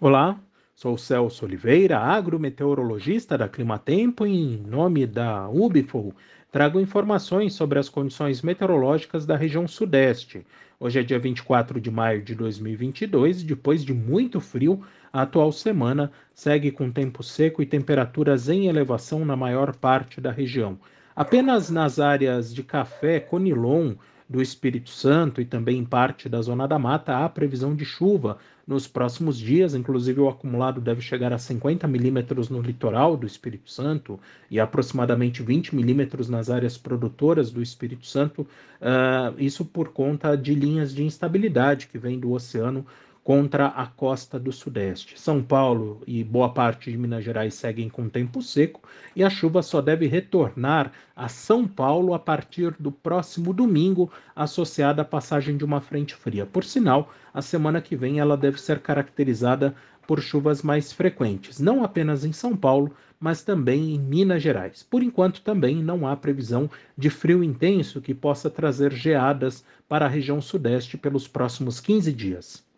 Olá, sou Celso Oliveira, agrometeorologista da Climatempo e em nome da Ubifol trago informações sobre as condições meteorológicas da região sudeste. Hoje é dia 24 de maio de 2022 e depois de muito frio, a atual semana segue com tempo seco e temperaturas em elevação na maior parte da região. Apenas nas áreas de Café, Conilon, do Espírito Santo e também em parte da Zona da Mata há previsão de chuva nos próximos dias, inclusive o acumulado deve chegar a 50 milímetros no litoral do Espírito Santo e aproximadamente 20 milímetros nas áreas produtoras do Espírito Santo, uh, isso por conta de linhas de instabilidade que vêm do oceano contra a costa do Sudeste. São Paulo e boa parte de Minas Gerais seguem com tempo seco e a chuva só deve retornar a São Paulo a partir do próximo domingo, associada à passagem de uma frente fria. Por sinal, a semana que vem ela deve ser caracterizada por chuvas mais frequentes, não apenas em São Paulo, mas também em Minas Gerais. Por enquanto, também não há previsão de frio intenso que possa trazer geadas para a região sudeste pelos próximos 15 dias.